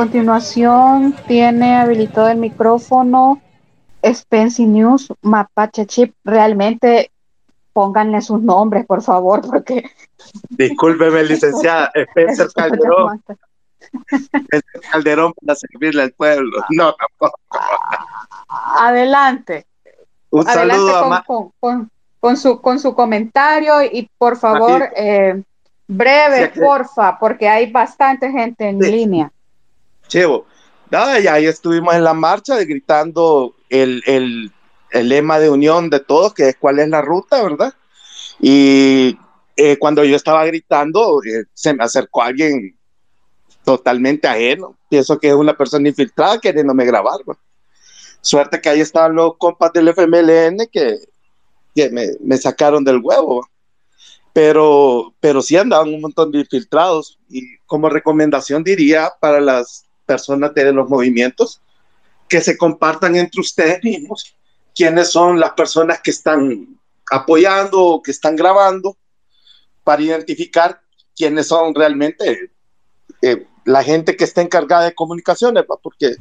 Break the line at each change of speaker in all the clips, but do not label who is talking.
continuación tiene habilitado el micrófono Spency News Mapache Chip. Realmente pónganle sus nombres, por favor, porque...
Discúlpeme, licenciada, Spencer Calderón. Spencer Calderón para servirle al pueblo. No, tampoco.
Adelante.
Un saludo
con,
a
con, con, con, su, con su comentario y por favor, eh, breve,
Sí,
porfa, porque hay bastante gente en
Sí.
línea.
Chevo. Nada, y ahí estuvimos en la marcha gritando el, el, lema de unión de todos, que es cuál es la ruta, ¿verdad? Y eh, cuando yo estaba gritando, eh, se me acercó alguien totalmente ajeno. Pienso que es una persona infiltrada queriéndome grabar. ¿va? Suerte que ahí estaban los compas del FMLN que, que me, me sacaron del huevo. ¿va? Pero, pero sí andaban un montón de infiltrados. Y como recomendación diría para las personas de los movimientos que se compartan entre ustedes mismos quiénes son las personas que están apoyando o que están grabando para identificar quiénes son realmente eh, la gente que está encargada de comunicaciones, ¿va? porque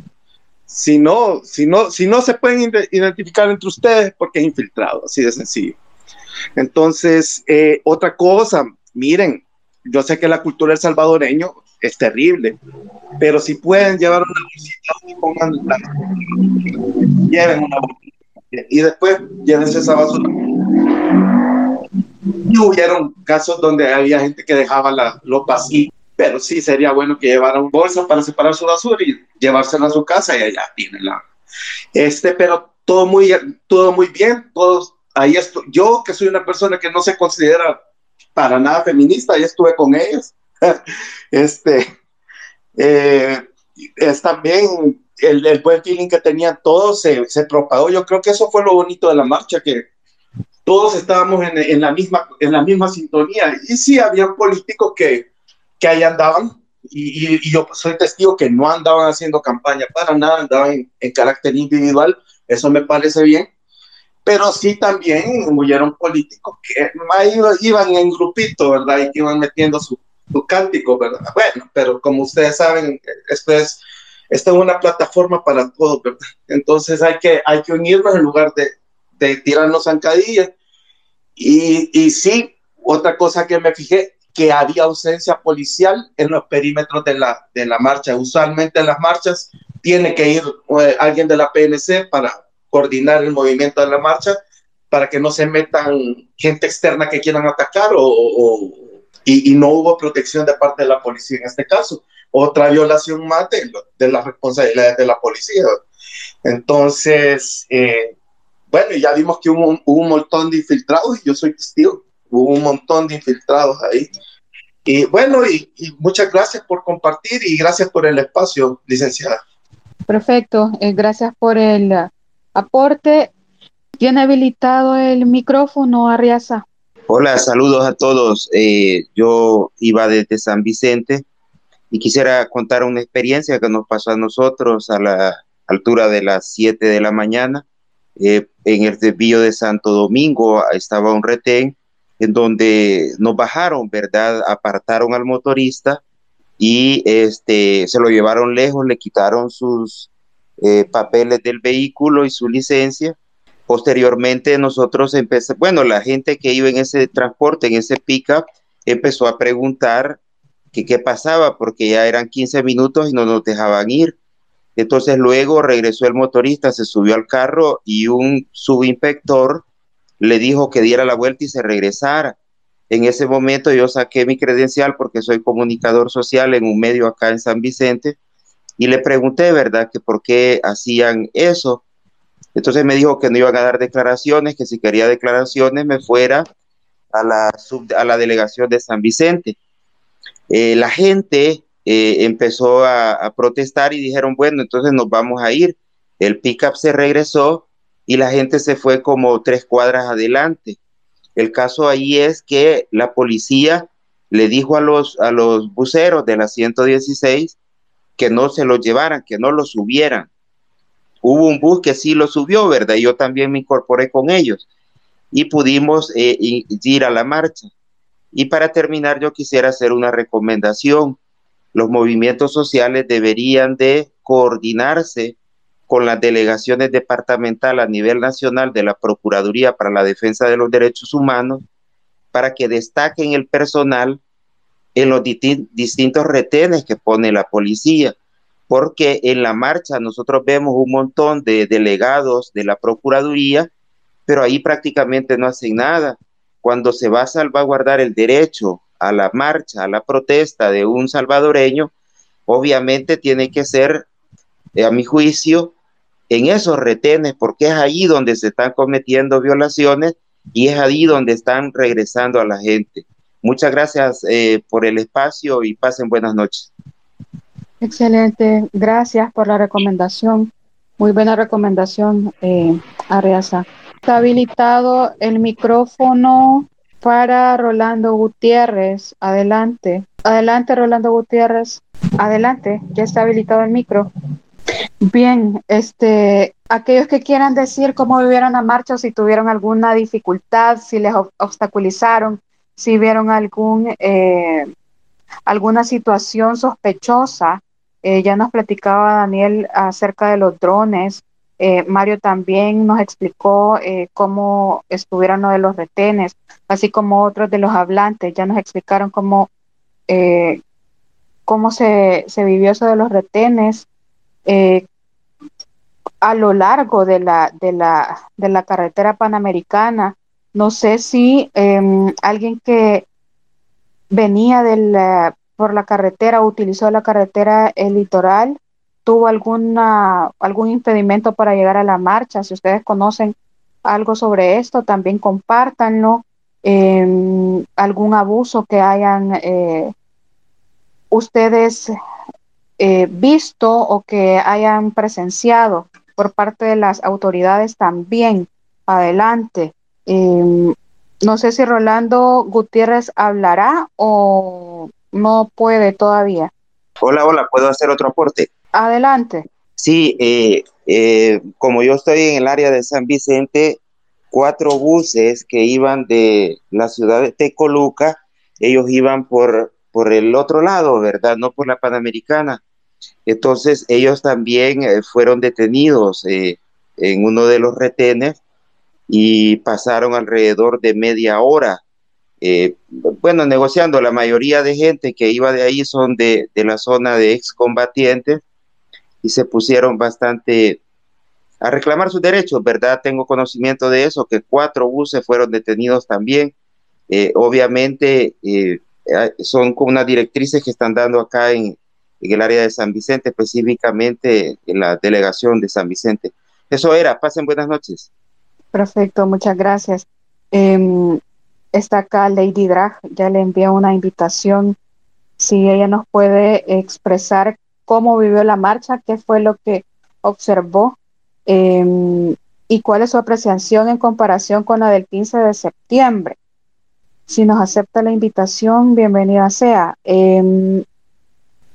si no, si no, si no se pueden ide- identificar entre ustedes, porque es infiltrado, así de sencillo. Entonces, eh, otra cosa, miren, yo sé que la cultura del salvadoreño es terrible, pero si pueden llevar una bolsita, pongan la, lleven una bolsita y después llévense esa basura. Y hubieron casos donde había gente que dejaba la, los vacíos, pero sí sería bueno que llevaran bolsas para separar su basura y llevársela a su casa y allá tienen la. Este, pero todo muy, todo muy bien, todos ahí estoy. Yo que soy una persona que no se considera para nada feminista, ahí estuve con ellos. este, eh, es también el, el buen feeling que tenían todos se, se propagó. Yo creo que eso fue lo bonito de la marcha, que todos estábamos en, en la, misma, en la misma sintonía. Y sí, había políticos que, que ahí andaban, y, y- y yo soy testigo que no andaban haciendo campaña para nada, andaban en, en carácter individual, eso me parece bien. Pero sí también hubieron políticos que iban en grupito, ¿verdad? Y que iban metiendo su, su cántico, ¿verdad? Bueno, pero como ustedes saben, esto es, esto es una plataforma para todos, ¿verdad? Entonces hay que, hay que unirnos en lugar de, de tirarnos zancadillas. Y, y sí, otra cosa que me fijé, que había ausencia policial en los perímetros de la, de la marcha. Usualmente en las marchas tiene que ir eh, alguien de la PNC para coordinar el movimiento de la marcha, para que no se metan gente externa que quieran atacar o, o- y, no hubo protección de parte de la policía en este caso. Otra violación más de, de las responsabilidades de la policía. Entonces, eh, bueno, ya vimos que hubo, un- hubo un montón de infiltrados y yo soy testigo. Hubo un montón de infiltrados ahí. Y bueno, y, muchas gracias por compartir y gracias por el espacio, licenciada.
Perfecto, eh, gracias por el uh, aporte. Tiene habilitado el micrófono, Arriaza.
Hola, saludos a todos. Eh, yo iba desde San Vicente y quisiera contar una experiencia que nos pasó a nosotros a la altura de las 7 de la mañana. Eh, en el desvío de Santo Domingo estaba un retén en donde nos bajaron, ¿verdad? Apartaron al motorista y este, se lo llevaron lejos, le quitaron sus eh, papeles del vehículo y su licencia Posteriormente nosotros empezamos, bueno, la gente que iba en ese transporte, en ese pickup, empezó a preguntar que qué pasaba porque ya eran 15 minutos y no nos dejaban ir. Entonces luego regresó el motorista, se subió al carro y un subinspector le dijo que diera la vuelta y se regresara. En ese momento yo saqué mi credencial porque soy comunicador social en un medio acá en San Vicente y le pregunté, ¿verdad?, que por qué hacían eso. Entonces me dijo que no iban a dar declaraciones, que si quería declaraciones me fuera a la, sub, a la delegación de San Vicente. Eh, la gente eh, empezó a, protestar y dijeron, bueno, entonces nos vamos a ir. El pickup se regresó y la gente se fue como tres cuadras adelante. El caso ahí es que la policía le dijo a los, a los buceros de la 116 que no se lo llevaran, que no lo subieran hubo un bus que sí lo subió, ¿verdad? Yo también me incorporé con ellos. y pudimos eh, ir a la marcha. Y para terminar, yo quisiera hacer una recomendación. Los movimientos sociales deberían de coordinarse con las delegaciones departamentales a nivel nacional de la Procuraduría para la Defensa de los Derechos Humanos para que destaquen el personal en los distintos retenes que pone la policía, porque en la marcha nosotros vemos un montón de delegados de la Procuraduría, pero ahí prácticamente no hacen nada. Cuando se va a salvaguardar el derecho a la marcha, a la protesta de un salvadoreño, obviamente tiene que ser, eh, a mi juicio, en esos retenes, porque es ahí donde se están cometiendo violaciones y es ahí donde están regresando a la gente. Muchas gracias eh, por el espacio y pasen buenas noches.
Excelente, gracias por la recomendación. Muy buena recomendación, eh, Arreaza. Está habilitado el micrófono para Rolando Gutiérrez. Adelante. Adelante, Rolando Gutiérrez. Adelante, ya está habilitado el micro. Bien, este, aquellos que quieran decir cómo vivieron la marcha, si tuvieron alguna dificultad, si les obstaculizaron, si vieron algún, eh, alguna situación sospechosa. Eh, ya nos platicaba Daniel acerca de los drones. Eh, Mario también nos explicó cómo estuvieron lo de los retenes, así como otros de los hablantes. Ya nos explicaron cómo, cómo se, se, vivió eso de los retenes a lo largo de la, de la, de la carretera panamericana no sé si em, alguien que venía por la carretera, utilizó la carretera el litoral, tuvo alguna, algún impedimento para llegar a la marcha. Si ustedes conocen algo sobre esto, también compártanlo. Em, algún abuso que hayan eh, ustedes eh, visto o que hayan presenciado por parte de las autoridades también. Adelante. Em, no sé si Rolando Gutiérrez hablará o no puede todavía.
Hola, hola, ¿puedo hacer otro aporte?
Adelante.
Sí, eh, eh, como yo estoy en el área de San Vicente, cuatro buses que iban de la ciudad de Tecoluca, ellos iban por, por el otro lado, ¿verdad? No por la Panamericana. Entonces ellos también eh, fueron detenidos en uno de los retenes y pasaron alrededor de media hora. Eh, bueno, negociando, la mayoría de gente que iba de ahí son de, de la zona de excombatientes y se pusieron bastante a reclamar sus derechos, ¿verdad? Tengo conocimiento de eso, que cuatro buses fueron detenidos también. Eh, obviamente eh, son con unas directrices que están dando acá en, en, el área de San Vicente, específicamente en la delegación de San Vicente. Eso era, pasen buenas noches.
Perfecto, muchas gracias. Em, está acá Lady Drag, ya le envié una invitación. Si ella nos puede expresar cómo vivió la marcha, qué fue lo que observó em, y cuál es su apreciación en comparación con la del 15 de septiembre. Si nos acepta la invitación, bienvenida sea. Em,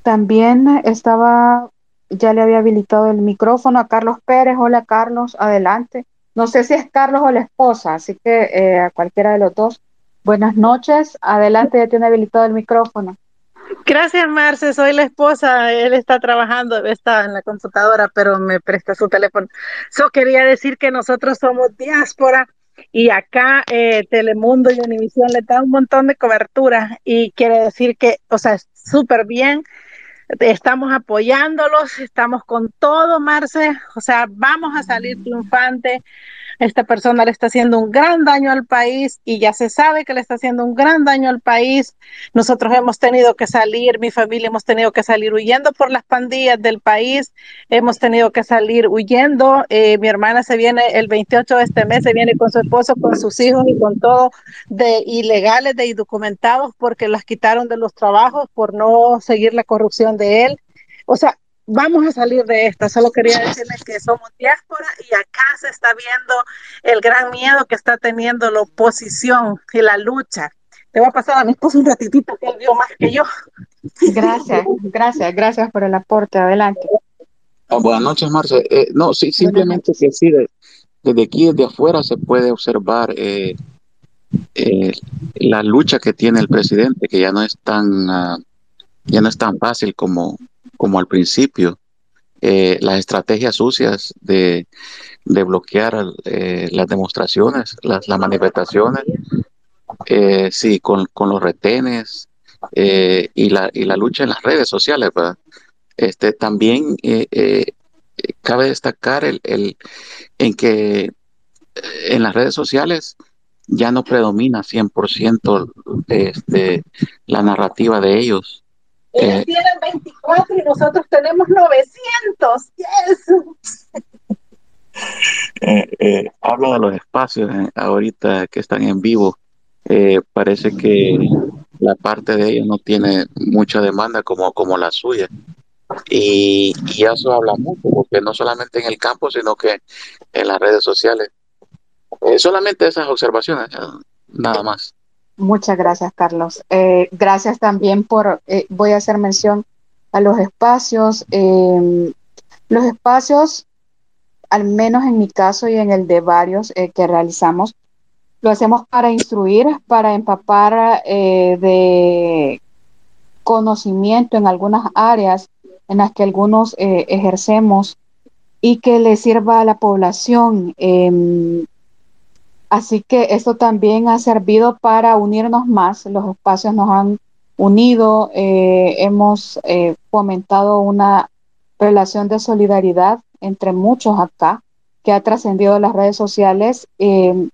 también estaba, ya le había habilitado el micrófono a Carlos Pérez. Hola Carlos, adelante. No sé si es Carlos o la esposa, así que eh, a cualquiera de los dos. Buenas noches, adelante, ya tiene habilitado el micrófono.
Gracias, Marce, soy la esposa, él está trabajando, está en la computadora, pero me presta su teléfono. Yo quería decir que nosotros somos diáspora y acá eh, Telemundo y Univisión le dan un montón de cobertura y quiere decir que, o sea, súper bien. Estamos apoyándolos, estamos con todo, Marce, o sea, vamos a salir triunfante esta persona le está haciendo un gran daño al país y ya se sabe que le está haciendo un gran daño al país. Nosotros hemos tenido que salir, mi familia hemos tenido que salir huyendo por las pandillas del país, hemos tenido que salir huyendo. Eh, mi hermana se viene el 28 de este mes, se viene con su esposo, con sus hijos y con todo de ilegales, de indocumentados porque las quitaron de los trabajos por no seguir la corrupción de él. O sea, vamos a salir de esta. Solo quería decirles que somos diáspora y acá se está viendo el gran miedo que está teniendo la oposición y la lucha. Te voy a pasar a mi esposo un ratitito que él vio más que yo.
Gracias, gracias, gracias por el aporte. Adelante.
Oh, buenas noches, Marce. Eh, no, sí, simplemente decir desde aquí, desde afuera, se puede observar eh, eh, la lucha que tiene el presidente, que ya no es tan, uh, ya no es tan fácil como, como al principio. Eh, las estrategias sucias de, de bloquear eh, las demostraciones, las, manifestaciones, eh, sí, con, con, los retenes y, la, y la lucha en las redes sociales, ¿verdad? Este, también cabe destacar el, el, en que en las redes sociales ya no predomina 100% este, la narrativa de ellos.
Ellos eh, tienen 24 y nosotros tenemos 900. Yes.
Eh, eh, hablo de los espacios eh, ahorita que están en vivo. Eh, parece que la parte de ellos no tiene mucha demanda como, como la suya. Y, y, eso habla mucho, porque no solamente en el campo, sino que en las redes sociales. Solamente esas observaciones, nada más.
Muchas gracias, Carlos. Eh, gracias también por, eh, voy a hacer mención a los espacios. Em, los espacios, al menos en mi caso y en el de varios que realizamos, lo hacemos para instruir, para empapar de conocimiento en algunas áreas en las que algunos ejercemos y que le sirva a la población. Em, Así que esto también ha servido para unirnos más. Los espacios nos han unido, eh, hemos eh, fomentado una relación de solidaridad entre muchos acá que ha trascendido las redes sociales. Eh,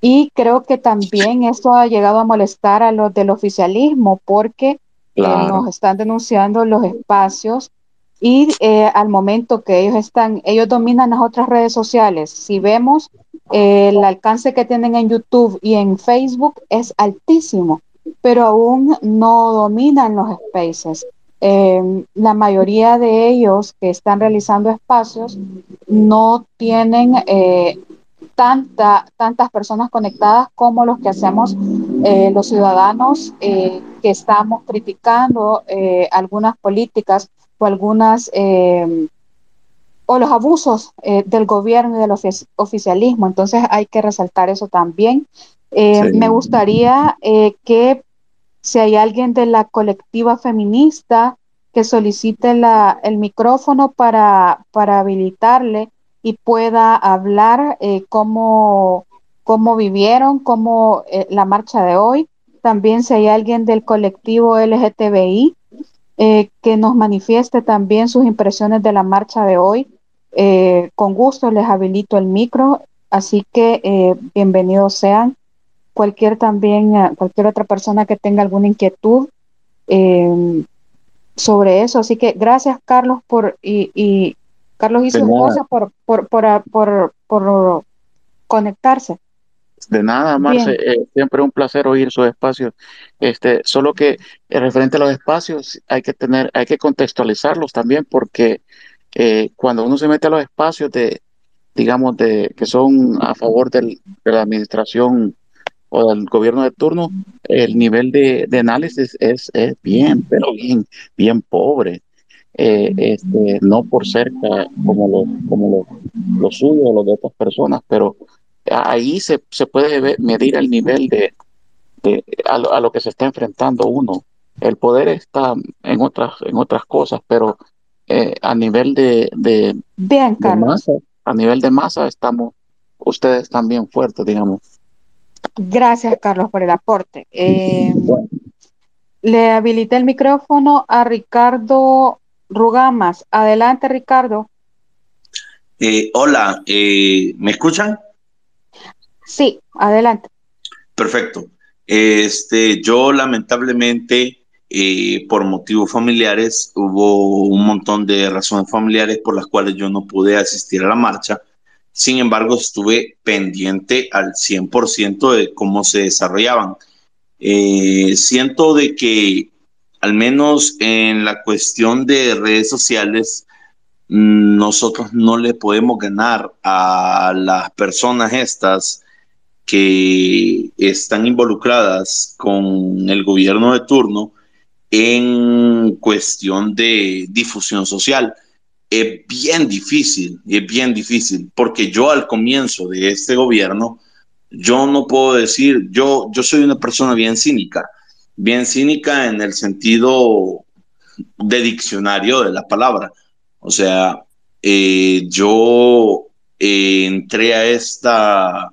y creo que también esto ha llegado a molestar a los del oficialismo porque claro. nos están denunciando los espacios y al momento que ellos están, ellos dominan las otras redes sociales. Si vemos el alcance que tienen en YouTube y en Facebook es altísimo, pero aún no dominan los spaces. Eh, la mayoría de ellos que están realizando espacios no tienen eh, tanta, tantas personas conectadas como los que hacemos eh, los ciudadanos eh, que estamos criticando algunas políticas o algunas o los abusos eh, del gobierno y del ofici oficialismo. Entonces hay que resaltar eso también. Eh, sí. Me gustaría eh, que si hay alguien de la colectiva feminista que solicite la, el micrófono para, para habilitarle y pueda hablar eh, cómo, cómo vivieron, cómo la marcha de hoy. También si hay alguien del colectivo LGTBI eh, que nos manifieste también sus impresiones de la marcha de hoy. Eh, con gusto les habilito el micro, así que eh, bienvenidos sean. Cualquier también, uh, cualquier otra persona que tenga alguna inquietud eh, sobre eso. Así que gracias, Carlos, por y, y Carlos y su esposa por, por, por, por, por conectarse.
De nada, Marce, eh, siempre un placer oír su espacio. Este, solo que eh, referente a los espacios hay que tener, hay que contextualizarlos también porque eh, cuando uno se mete a los espacios de, digamos, de que son a favor del, de la administración o del gobierno de turno, el nivel de, de análisis es, es, bien, pero bien, bien pobre. Eh, este, no por cerca como lo, como lo, lo suyo o lo de otras personas, pero ahí se, se puede ver, medir el nivel de, de a, lo, a, lo, que se está enfrentando uno. El poder está en otras, en otras cosas, pero eh, a nivel de, de,
Bien,
de masa, a nivel de masa estamos ustedes también fuertes, digamos.
Gracias, Carlos, por el aporte. Eh, bueno. Le habilité el micrófono a Ricardo Rugamas. Adelante, Ricardo.
Eh, hola, eh, ¿me escuchan?
Sí, adelante.
Perfecto. Este, yo lamentablemente por motivos familiares, hubo un montón de razones familiares por las cuales yo no pude asistir a la marcha. Sin embargo, estuve pendiente al 100% de cómo se desarrollaban. Eh, siento de que, al menos en la cuestión de redes sociales, nosotros no le podemos ganar a las personas estas que están involucradas con el gobierno de turno en cuestión de difusión social. es bien difícil, es bien difícil, porque yo al comienzo de este gobierno, yo no puedo decir, yo, yo soy una persona bien cínica, bien cínica en el sentido de diccionario de la palabra. O sea, eh, yo eh, entré a esta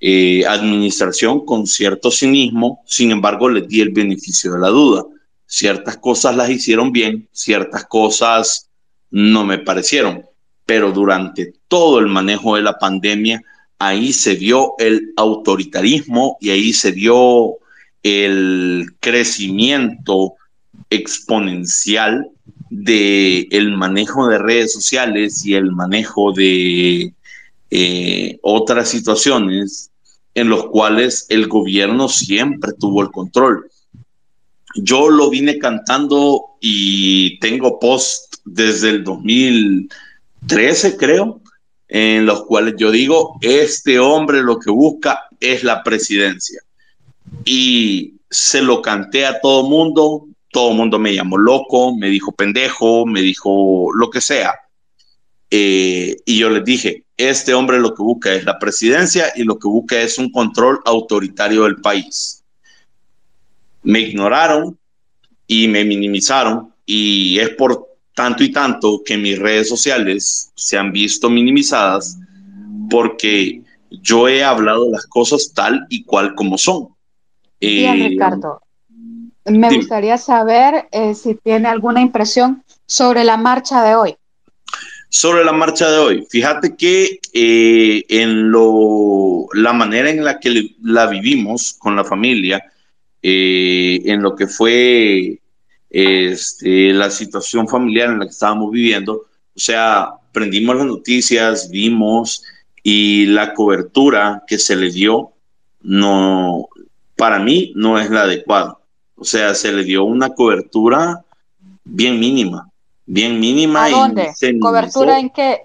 eh, administración con cierto cinismo, sin embargo, les di el beneficio de la duda. Ciertas cosas las hicieron bien, ciertas cosas no me parecieron, pero durante todo el manejo de la pandemia, ahí se vio el autoritarismo y ahí se vio el crecimiento exponencial de manejo de redes sociales y el manejo de eh, otras situaciones en los cuales el gobierno siempre tuvo el control. Yo lo vine cantando y tengo post desde el 2013, creo, en los cuales yo digo, este hombre lo que busca es la presidencia. Y se lo canté a todo mundo, todo mundo me llamó loco, me dijo pendejo, me dijo lo que sea. Eh, y yo les dije, este hombre lo que busca es la presidencia y lo que busca es un control autoritario del país. Me ignoraron y me minimizaron y es por tanto y tanto que mis redes sociales se han visto minimizadas porque yo he hablado las cosas tal y cual como son.
Bien, eh, Ricardo. Me gustaría saber eh, si tiene alguna impresión sobre la marcha de hoy.
Sobre la marcha de hoy, fíjate que eh, en lo, la manera en la que la vivimos con la familia, eh, en lo que fue este, la situación familiar en la que estábamos viviendo, o sea, prendimos las noticias, vimos y la cobertura que se le dio, no, para mí no es la adecuada. O sea, se le dio una cobertura bien mínima, bien mínima.
¿A dónde? ¿Cobertura en qué?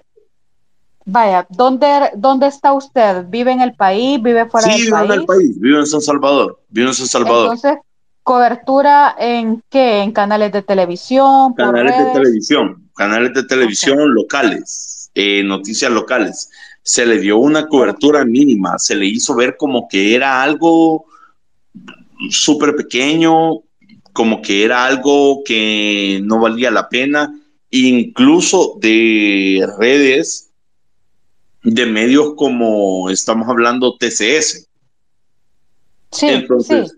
Vaya, ¿dónde, ¿dónde está usted? ¿Vive en el país? ¿Vive fuera del país? Sí, vive en el país,
vive en San Salvador, vive en San Salvador.
Entonces, ¿cobertura en qué? ¿En canales de televisión?
Canales de televisión, canales de televisión locales, eh, noticias locales. Se le dio una cobertura mínima, se le hizo ver como que era algo súper pequeño, como que era algo que no valía la pena, incluso de redes, de medios como estamos hablando TCS. Sí, Entonces,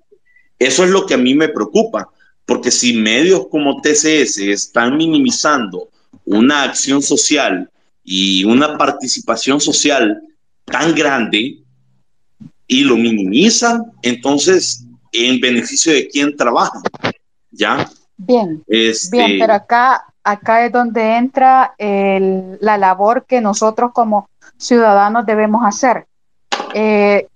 eso es lo que a mí me preocupa, porque si medios como TCS están minimizando una acción social y una participación social tan grande y lo minimizan, entonces en beneficio de quien trabaja. ¿Ya?
Bien, este, bien, pero acá, acá es donde entra la labor que nosotros como ciudadanos debemos hacer. Eh,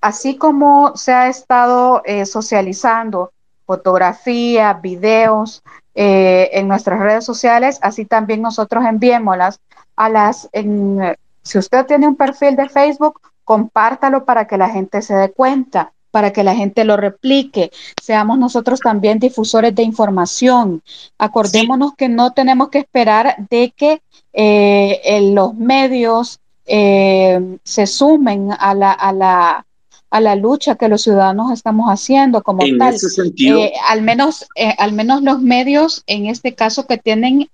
así como se ha estado eh, socializando fotografías, videos eh, en nuestras redes sociales, así también nosotros enviémoslas a las, si usted tiene un perfil de Facebook, compártalo para que la gente se dé cuenta para que la gente lo replique. Seamos nosotros también difusores de información. Acordémonos que no tenemos que esperar de que eh, los medios eh, se sumen a la, a la a la lucha que los ciudadanos estamos haciendo como tal. Eh, al menos, al menos los medios, en este caso, que tienen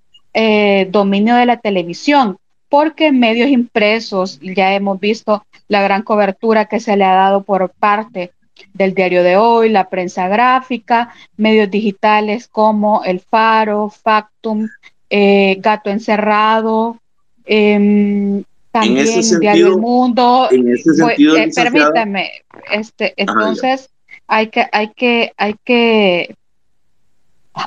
dominio de la televisión, porque medios impresos ya hemos visto la gran cobertura que se le ha dado por parte del diario de hoy, la prensa gráfica, medios digitales como El Faro, Factum, eh, Gato Encerrado, em, también Diario El Mundo.
En ese sentido,
eh, permítame, este, entonces hay que, hay que, hay que,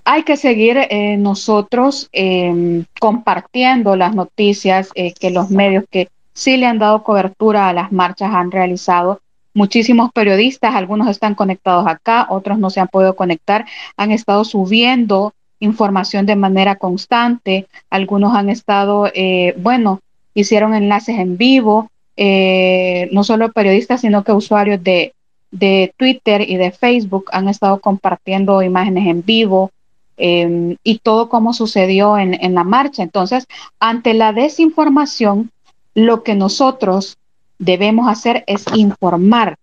hay que seguir eh, nosotros em, compartiendo las noticias que los medios que sí le han dado cobertura a las marchas han realizado muchísimos periodistas, algunos están conectados acá, otros no se han podido conectar, han estado subiendo información de manera constante, algunos han estado, eh, bueno, hicieron enlaces en vivo, eh, no solo periodistas, sino que usuarios de, de, Twitter y de Facebook han estado compartiendo imágenes en vivo. em, y todo como sucedió en, en la marcha. Entonces, ante la desinformación, lo que nosotros debemos hacer es informar,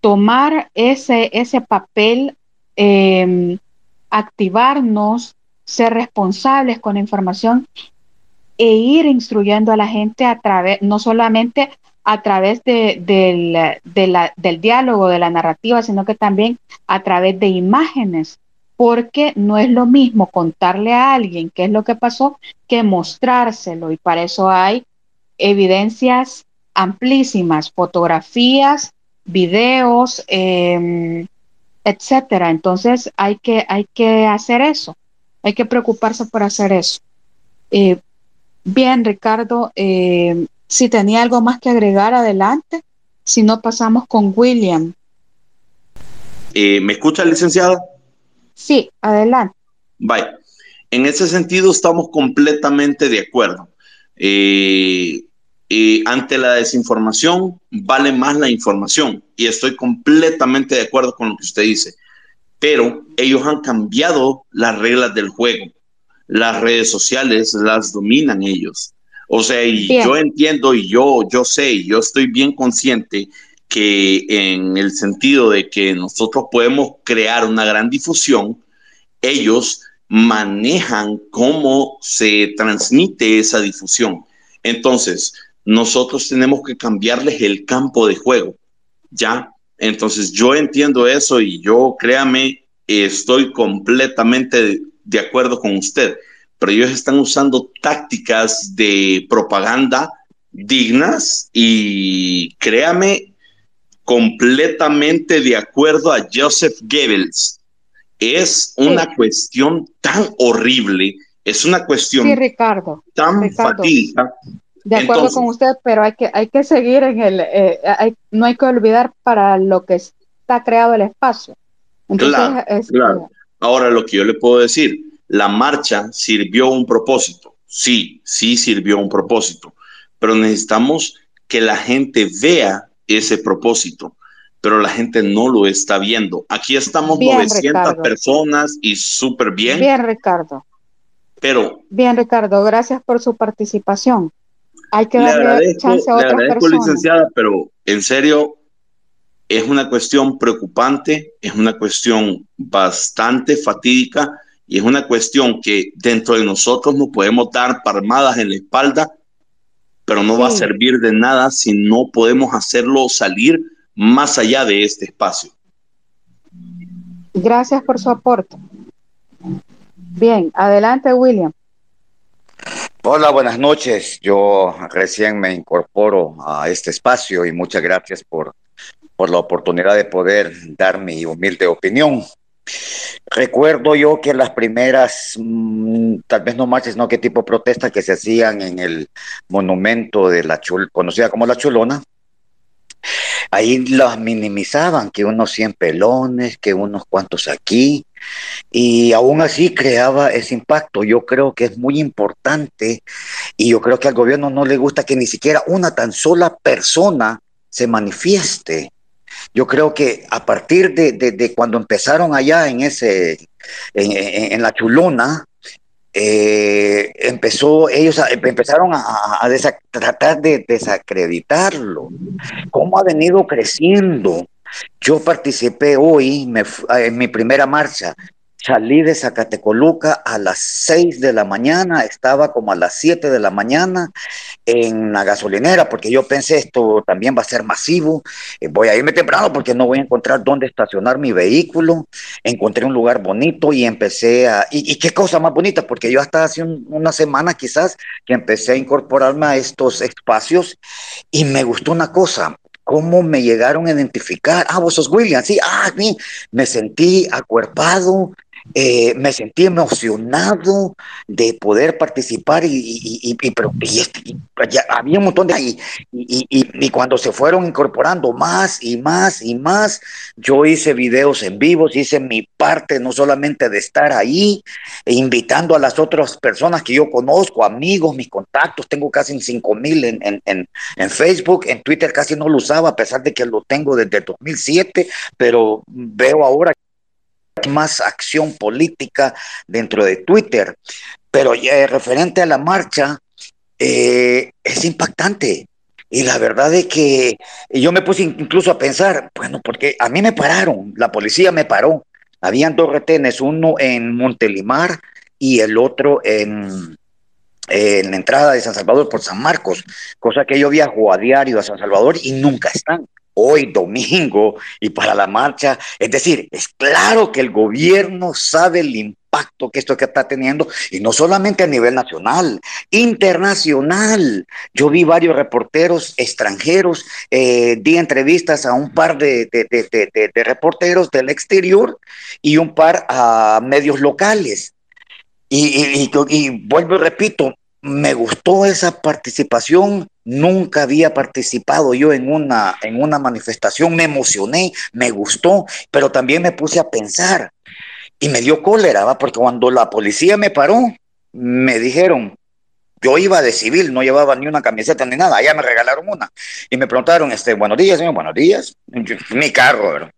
tomar ese, ese papel, em, activarnos, ser responsables con la información e ir instruyendo a la gente a través, no solamente a través de, del diálogo, de la narrativa, sino que también a través de imágenes, porque no es lo mismo contarle a alguien qué es lo que pasó que mostrárselo, y para eso hay evidencias amplísimas, fotografías, videos, eh, etcétera. Entonces hay que, hay que hacer eso, hay que preocuparse por hacer eso. Eh, bien, Ricardo, eh, si tenía algo más que agregar, adelante. Si no, pasamos con William.
Eh, ¿Me escucha, licenciada?
Sí, adelante.
Bye. En ese sentido, estamos completamente de acuerdo. Eh, ante la desinformación, vale más la información. Y estoy completamente de acuerdo con lo que usted dice. Pero ellos han cambiado las reglas del juego. Las redes sociales las dominan ellos. O sea, y yo entiendo y yo, yo sé y yo estoy bien consciente que en el sentido de que nosotros podemos crear una gran difusión, ellos manejan cómo se transmite esa difusión. Entonces, nosotros tenemos que cambiarles el campo de juego, ¿ya? Entonces, yo entiendo eso y yo, créame, estoy completamente de acuerdo con usted pero ellos están usando tácticas de propaganda dignas y créame, completamente de acuerdo a Joseph Goebbels. Es una cuestión tan horrible, es una cuestión
sí, Ricardo,
tan
Ricardo,
De
acuerdo con usted, pero hay que, hay que seguir en el, eh, no hay que olvidar para lo que está creado el espacio.
claro, claro. Ahora lo que yo le puedo decir, la marcha sirvió un propósito. Sí, sí sirvió un propósito, pero necesitamos que la gente vea ese propósito, pero la gente no lo está viendo. Aquí estamos 900 personas y súper bien.
Bien, Ricardo.
Pero.
Bien, Ricardo, gracias por su participación. Hay que darle chance a otras personas.
licenciada, pero en serio, es una cuestión preocupante, es una cuestión bastante fatídica y es una cuestión que dentro de nosotros nos podemos dar palmadas en la espalda, pero no va a servir de nada si no podemos hacerlo salir más allá de este espacio.
Gracias por su aporte. Bien, adelante William.
Hola, buenas noches. Yo recién me incorporo a este espacio y muchas gracias por, por la oportunidad de poder dar mi humilde opinión. Recuerdo yo que las primeras, mm, tal vez no marchas, no qué tipo de protestas que se hacían en el monumento de la Chul, conocida como la Chulona, ahí las minimizaban, que unos 100 pelones, que unos cuantos aquí, y aún así creaba ese impacto. Yo creo que es muy importante y yo creo que al gobierno no le gusta que ni siquiera una tan sola persona se manifieste. Yo creo que a partir de, cuando empezaron allá en ese, en, la chulona, eh, empezó, ellos empezaron a, tratar de desacreditarlo. ¿Cómo ha venido creciendo? Yo participé hoy en mi primera marcha. Salí de Zacatecoluca a las 6 de la mañana, estaba como a las 7 de la mañana en la gasolinera, porque yo pensé esto también va a ser masivo, eh, voy a irme temprano porque no voy a encontrar dónde estacionar mi vehículo, encontré un lugar bonito y empecé a, y, qué cosa más bonita, porque yo hasta hace una semana quizás que empecé a incorporarme a estos espacios y me gustó una cosa, cómo me llegaron a identificar. Ah, vos sos William, sí, ah, me sentí acuerpado, eh, me sentí emocionado de poder participar y, pero este, había un montón de ahí y, cuando se fueron incorporando más y más y más, yo hice videos en vivos, hice mi parte no solamente de estar ahí, e invitando a las otras personas que yo conozco, amigos, mis contactos, tengo casi 5 mil en, en, en Facebook, en Twitter casi no lo usaba a pesar de que lo tengo desde el 2007, pero veo ahora más acción política dentro de Twitter. Pero eh, referente a la marcha, eh, es impactante. Y la verdad es que yo me puse incluso a pensar, bueno, porque a mí me pararon, la policía me paró. Habían dos retenes, uno en Montelimar y el otro en, en la entrada de San Salvador por San Marcos, cosa que yo viajo a diario a San Salvador y nunca están hoy domingo y para la marcha. Es decir, es claro que el gobierno sabe el impacto que esto que está teniendo y no solamente a nivel nacional, internacional. Yo vi varios reporteros extranjeros, eh, di entrevistas a un par de, reporteros del exterior y un par a medios locales. Y, vuelvo y repito, me gustó esa participación, nunca había participado yo en una, en una manifestación, me emocioné, me gustó, pero también me puse a pensar y me dio cólera, ¿va? porque cuando la policía me paró, me dijeron, yo iba de civil, no llevaba ni una camiseta ni nada, allá me regalaron una y me preguntaron, este, buenos días, señor, buenos días, mi carro, ¿verdad?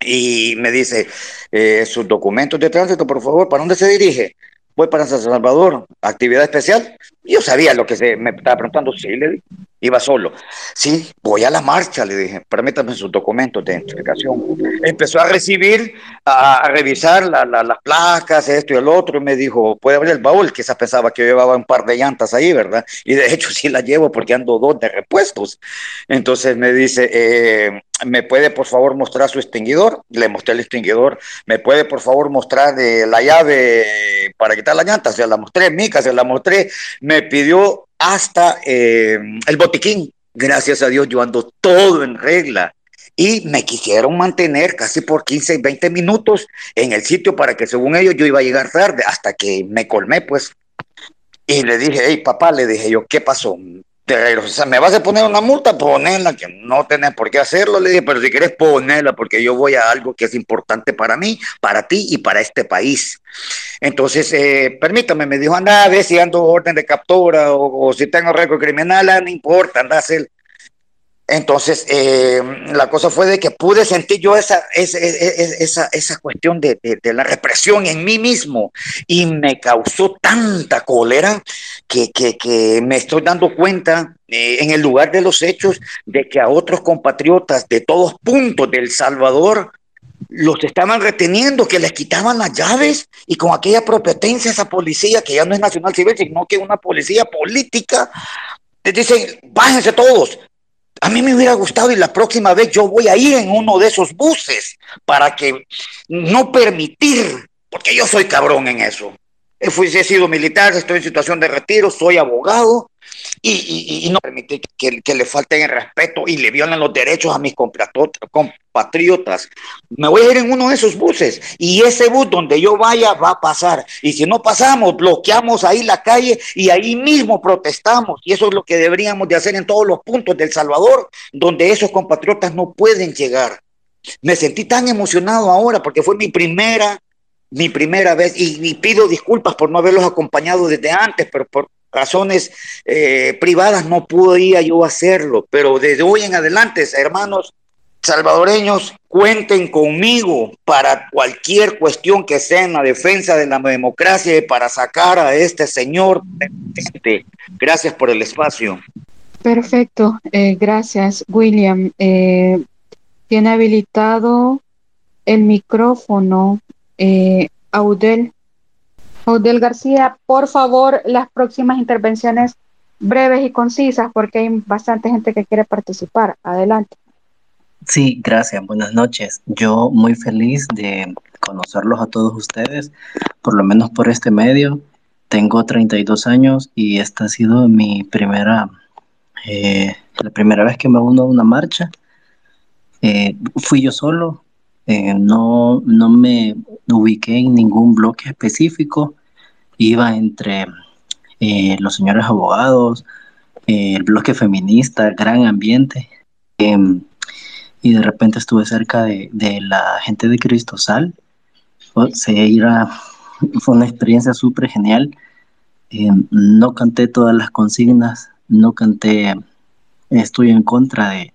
Y me dice, eh, sus documentos de tránsito, por favor, ¿para dónde se dirige? Voy para San Salvador, actividad especial. Yo sabía lo que se me estaba preguntando, sí, le dije, iba solo. Sí, voy a la marcha, le dije, permítame sus documentos de identificación. Empezó a recibir, a, revisar las placas, esto y el otro, y me dijo, puede abrir el baúl, quizás pensaba que yo llevaba un par de llantas ahí, ¿verdad? Y de hecho sí la llevo porque ando dos de repuestos. Entonces me dice, eh, ¿me puede por favor mostrar su extinguidor? Le mostré el extinguidor. ¿Me puede por favor mostrar eh, la llave para quitar la llanta? Se la mostré, Mica, se la mostré. Me pidió hasta eh, el botiquín. Gracias a Dios yo ando todo en regla. Y me quisieron mantener casi por 15, 20 minutos en el sitio para que según ellos yo iba a llegar tarde, hasta que me colmé pues. Y le dije, hey papá, le dije yo, ¿qué pasó? O sea, me vas a poner una multa, ponela, que no tenés por qué hacerlo, le dije, pero si quieres ponela, porque yo voy a algo que es importante para mí, para ti y para este país. Entonces, eh, permítame, me dijo, anda a ver si ando orden de captura o, si tengo récord criminal, ah, no importa, anda a hacer entonces, eh, la cosa fue de que pude sentir yo esa, esa, esa, cuestión de, de, la represión en mí mismo y me causó tanta cólera que, que, que me estoy dando cuenta eh, en el lugar de los hechos de que a otros compatriotas de todos puntos del Salvador los estaban reteniendo, que les quitaban las llaves y con aquella propetencia esa policía que ya no es nacional civil, sino que es una policía política, les dicen, bájense todos, a mí me hubiera gustado y la próxima vez yo voy a ir en uno de esos buses para que no permitir, porque yo soy cabrón en eso. He, he sido militar, estoy en situación de retiro, soy abogado y, no permitir que, le falten el respeto y le violen los derechos a mis compatriotas. Me voy a ir en uno de esos buses y ese bus donde yo vaya va a pasar. Y si no pasamos, bloqueamos ahí la calle y ahí mismo protestamos. Y eso es lo que deberíamos de hacer en todos los puntos del Salvador, donde esos compatriotas no pueden llegar. Me sentí tan emocionado ahora porque fue mi primera mi primera vez y, pido disculpas por no haberlos acompañado desde antes, pero por razones eh, privadas no podía yo hacerlo. Pero desde hoy en adelante, hermanos salvadoreños, cuenten conmigo para cualquier cuestión que sea en la defensa de la democracia y para sacar a este señor. Gracias por el espacio.
Perfecto, eh, gracias, William. Eh, tiene habilitado el micrófono eh, Audel. Audel García, por favor, las próximas intervenciones breves y concisas, porque hay bastante gente que quiere participar. Adelante.
Sí, gracias. Buenas noches. Yo muy feliz de conocerlos a todos ustedes, por lo menos por este medio. Tengo 32 años y esta ha sido mi primera, eh, la primera vez que me uno a una marcha. Eh, fui yo solo, eh, no, no me ubiqué en ningún bloque específico, iba entre eh, los señores abogados, eh, el bloque feminista, gran ambiente, em, y de repente estuve cerca de, la gente de Cristosal, se fue una experiencia súper genial, em, no canté todas las consignas, no canté, estoy en contra de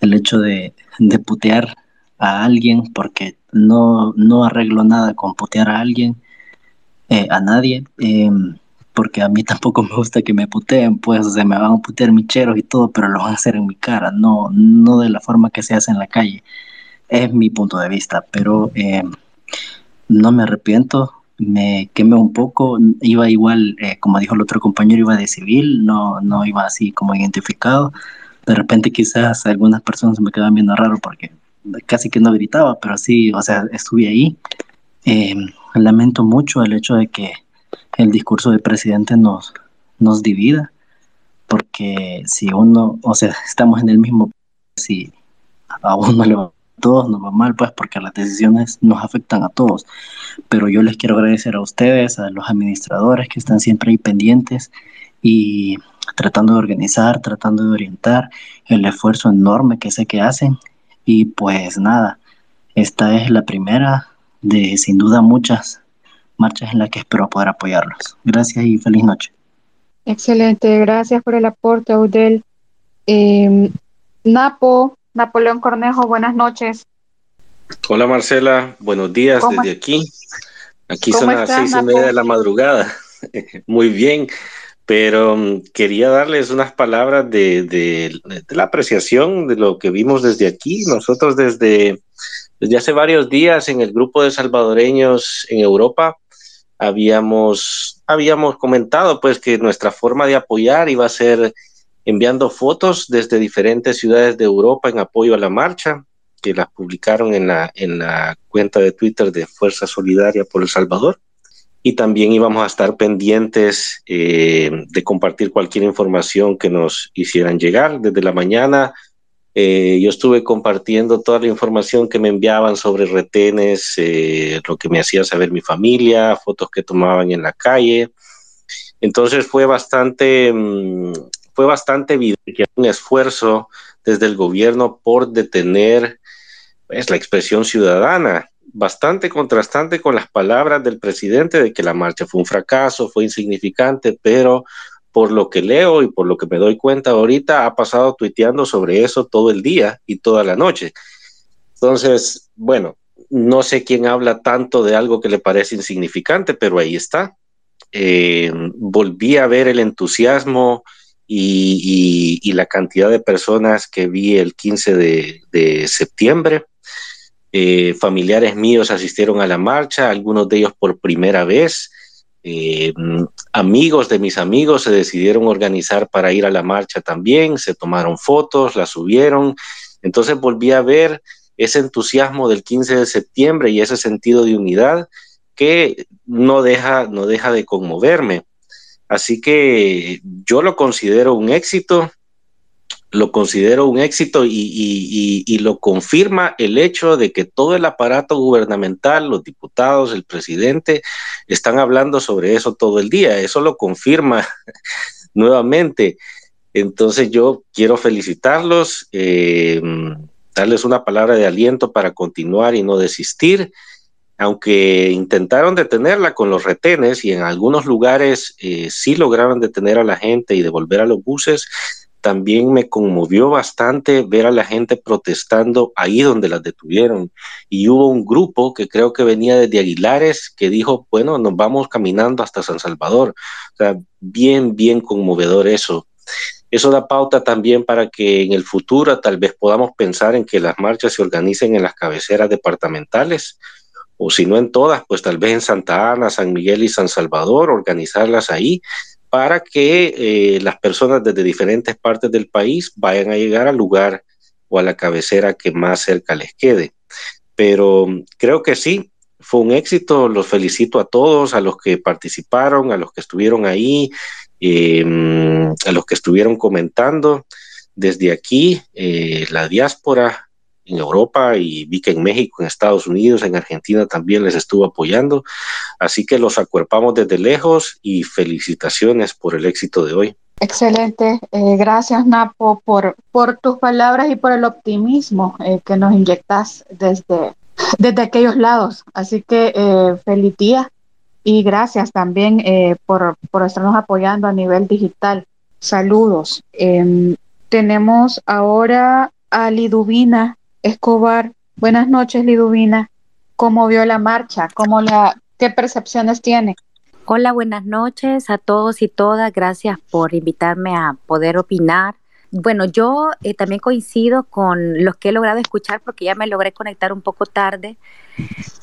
el hecho de, de putear a alguien porque no, no arreglo nada con putear a alguien, eh, a nadie, em, porque a mí tampoco me gusta que me puteen, pues se me van a putear micheros y todo, pero lo van a hacer en mi cara, no, no de la forma que se hace en la calle. Es mi punto de vista, pero em, no me arrepiento, me quemé un poco, iba igual, eh, como dijo el otro compañero, iba de civil, no, no iba así como identificado. De repente quizás algunas personas me quedaban viendo raro porque casi que no gritaba, pero sí, o sea, estuve ahí. Eh, lamento mucho el hecho de que el discurso del presidente nos, nos divida, porque si uno, o sea, estamos en el mismo, si a uno le va todos nos va mal, pues porque las decisiones nos afectan a todos. Pero yo les quiero agradecer a ustedes, a los administradores que están siempre ahí pendientes y tratando de organizar, tratando de orientar el esfuerzo enorme que sé que hacen. Y pues nada, esta es la primera de sin duda muchas marchas en las que espero poder apoyarlos. Gracias y feliz noche.
Excelente, gracias por el aporte, Audel. Eh, Napo, Napoleón Cornejo, buenas noches.
Hola Marcela, buenos días desde aquí. Aquí son las seis y media de la madrugada. Muy bien, pero mm, quería darles unas palabras de, de, la apreciación de lo que vimos desde aquí. Nosotros desde, desde hace varios días en el grupo de salvadoreños en Europa habíamos, habíamos comentado pues que nuestra forma de apoyar iba a ser enviando fotos desde diferentes ciudades de Europa en apoyo a la marcha, que las publicaron en la, en la cuenta de Twitter de Fuerza Solidaria por El Salvador. Y también íbamos a estar pendientes eh, de compartir cualquier información que nos hicieran llegar. Desde la mañana eh, yo estuve compartiendo toda la información que me enviaban sobre retenes, eh, lo que me hacía saber mi familia, fotos que tomaban en la calle. Entonces fue bastante, mm, fue bastante evidente un esfuerzo desde el gobierno por detener pues, la expresión ciudadana, bastante contrastante con las palabras del presidente de que la marcha fue un fracaso, fue insignificante, pero por lo que leo y por lo que me doy cuenta ahorita, ha pasado tuiteando sobre eso todo el día y toda la noche. Entonces, bueno, no sé quién habla tanto de algo que le parece insignificante, pero ahí está. Eh, volví a ver el entusiasmo y, la cantidad de personas que vi el 15 de, septiembre. Eh, familiares míos asistieron a la marcha, algunos de ellos por primera vez. Eh, amigos de mis amigos se decidieron organizar para ir a la marcha también, se tomaron fotos, la subieron. Entonces volví a ver ese entusiasmo del 15 de septiembre y ese sentido de unidad que no deja, no deja de conmoverme. Así que yo lo considero un éxito, lo considero un éxito y, lo confirma el hecho de que todo el aparato gubernamental, los diputados, el presidente, están hablando sobre eso todo el día. Eso lo confirma nuevamente. Entonces yo quiero felicitarlos, eh, darles una palabra de aliento para continuar y no desistir aunque intentaron detenerla con los retenes y en algunos lugares eh, sí lograron detener a la gente y devolver a los buses, también me conmovió bastante ver a la gente protestando ahí donde las detuvieron. Y hubo un grupo que creo que venía desde Aguilares que dijo, bueno, nos vamos caminando hasta San Salvador. O sea, bien, bien conmovedor eso. Eso da pauta también para que en el futuro tal vez podamos pensar en que las marchas se organicen en las cabeceras departamentales o si no en todas, pues tal vez en Santa Ana, San Miguel y San Salvador, organizarlas ahí para que eh, las personas desde diferentes partes del país vayan a llegar al lugar o a la cabecera que más cerca les quede. Pero creo que sí, fue un éxito, los felicito a todos, a los que participaron, a los que estuvieron ahí, em, a los que estuvieron comentando. Desde aquí, eh, la diáspora en Europa y vi que en México, en Estados Unidos, en Argentina también les estuvo apoyando. Así que los acuerpamos desde lejos y felicitaciones por el éxito de hoy.
Excelente. Eh, gracias, Napo, por, por tus palabras y por el optimismo eh, que nos inyectas desde, desde aquellos lados. Así que eh, feliz día y gracias también eh, por, por estarnos apoyando a nivel digital. Saludos. Em, tenemos ahora a Liduvina Escobar. Buenas noches, Liduvina. ¿Cómo vio la marcha? ¿Cómo la, ¿Qué percepciones tiene?
Hola, buenas noches a todos y todas. Gracias por invitarme a poder opinar. Bueno, yo eh, también coincido con los que he logrado escuchar porque ya me logré conectar un poco tarde,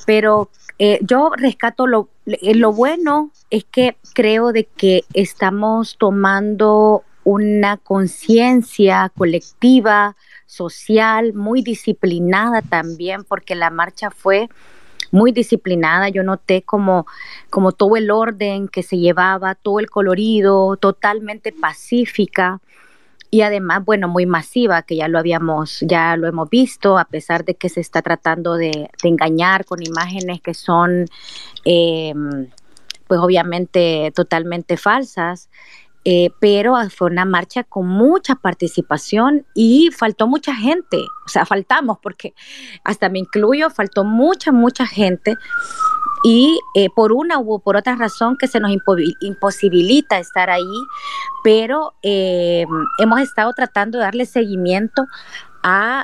pero eh, yo rescato lo, eh, lo bueno es que creo de que estamos tomando una conciencia colectiva, social, muy disciplinada también, porque la marcha fue muy disciplinada. Yo noté como, como todo el orden que se llevaba, todo el colorido, totalmente pacífica y además, bueno, muy masiva, que ya lo habíamos, ya lo hemos visto, a pesar de que se está tratando de, engañar con imágenes que son, em, pues obviamente totalmente falsas. Eh, pero fue una marcha con mucha participación y faltó mucha gente, o sea, faltamos porque hasta me incluyo, faltó mucha, mucha gente. Y eh, por una u por otra razón que se nos imposibilita estar ahí, pero eh, hemos estado tratando de darle seguimiento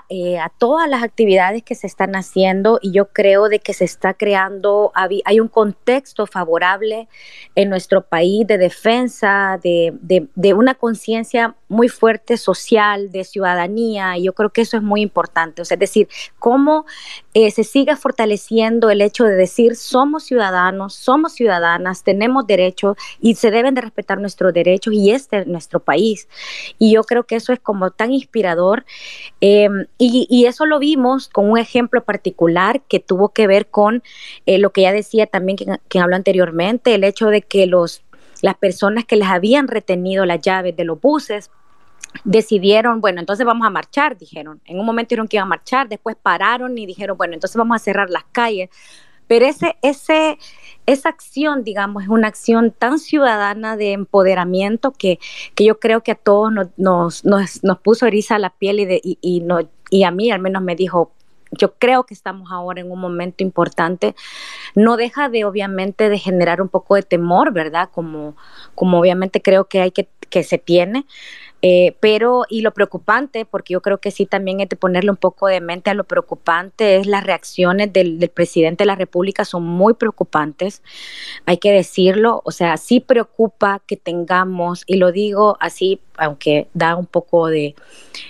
eh, a, todas las actividades que se están haciendo y yo creo de que se está creando, hay un contexto favorable en nuestro país de defensa, de, de, una conciencia muy fuerte social, de ciudadanía, y yo creo que eso es muy importante. O sea, es decir, cómo eh, se sigue fortaleciendo el hecho de decir somos ciudadanos, somos ciudadanas, tenemos derechos y se deben de respetar nuestros derechos y este es nuestro país. Y yo creo que eso es como tan inspirador. Em, y, eso lo vimos con un ejemplo particular que tuvo que ver con eh, lo que ya decía también quien, quien habló anteriormente, el hecho de que los, las personas que les habían retenido las llaves de los buses decidieron, bueno, entonces vamos a marchar, dijeron. En un momento dijeron que iban a marchar, después pararon y dijeron, bueno, entonces vamos a cerrar las calles. Pero ese, ese, esa acción, digamos, es una acción tan ciudadana de empoderamiento que, que yo creo que a todos nos, nos, nos, puso eriza la piel y, de, y, y, no, y a mí al menos me dijo, yo creo que estamos ahora en un momento importante. No deja de, obviamente, de generar un poco de temor, ¿verdad? Como, como obviamente creo que hay que, que se tiene. Eh, pero, y lo preocupante, porque yo creo que sí también es de ponerle un poco de mente a lo preocupante, es las reacciones del, del, presidente de la República son muy preocupantes, hay que decirlo, o sea, sí preocupa que tengamos, y lo digo así aunque da un poco de,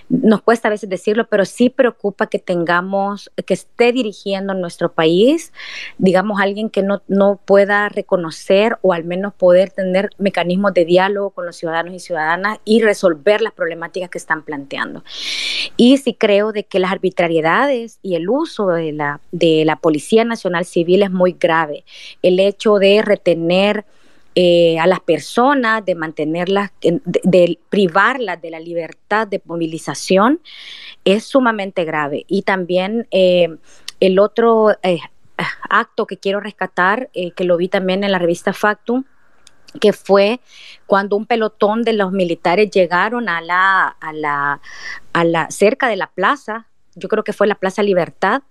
nos cuesta a veces decirlo, pero sí preocupa que tengamos, que esté dirigiendo nuestro país, digamos, alguien que no, no pueda reconocer o al menos poder tener mecanismos de diálogo con los ciudadanos y ciudadanas y resolver las problemáticas que están planteando. Y sí creo de que las arbitrariedades y el uso de la, de la Policía Nacional Civil es muy grave. El hecho de retener eh, a las personas, de mantenerlas, de, privarlas de la libertad de movilización, es sumamente grave. Y también eh, el otro eh, acto que quiero rescatar, que lo vi también en la revista Factum, que fue cuando un pelotón de los militares llegaron a la, a la, a la cerca de la plaza, yo creo que fue la Plaza Libertad,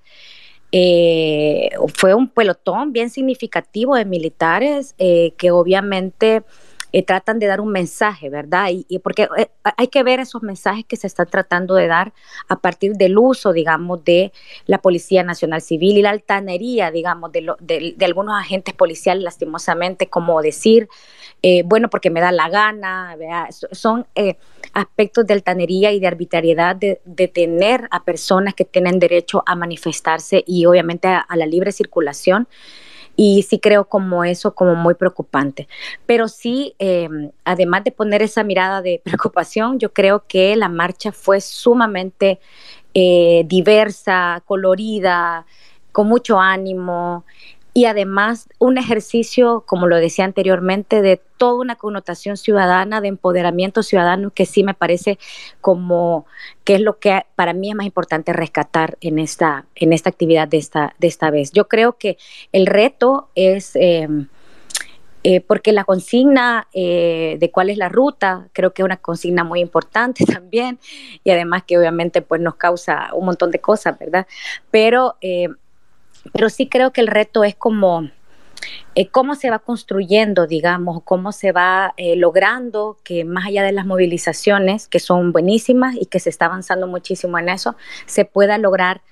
eh, fue un pelotón bien significativo de militares eh, que obviamente eh, tratan de dar un mensaje, ¿verdad? Y, porque eh, hay que ver esos mensajes que se están tratando de dar a partir del uso, digamos, de la Policía Nacional Civil y la altanería, digamos, de, de, algunos agentes policiales, lastimosamente, como decir, eh, bueno, porque me da la gana, ¿verdad? son aspectos de altanería y de arbitrariedad de detener a personas que tienen derecho a manifestarse y obviamente a la libre circulación y sí creo como eso como muy preocupante. Pero sí, eh, además de poner esa mirada de preocupación, yo creo que la marcha fue sumamente eh, diversa, colorida, con mucho ánimo y además un ejercicio, como lo decía anteriormente, de toda una connotación ciudadana, de empoderamiento ciudadano, que sí me parece como que es lo que para mí es más importante rescatar en esta, en esta actividad de esta, de esta vez. Yo creo que el reto es... Em, eh, porque la consigna eh, de cuál es la ruta, creo que es una consigna muy importante también, y además que obviamente pues nos causa un montón de cosas, ¿verdad? Pero eh, pero sí creo que el reto es como eh, cómo se va construyendo, digamos, cómo se va eh, logrando que más allá de las movilizaciones, que son buenísimas y que se está avanzando muchísimo en eso, se pueda lograr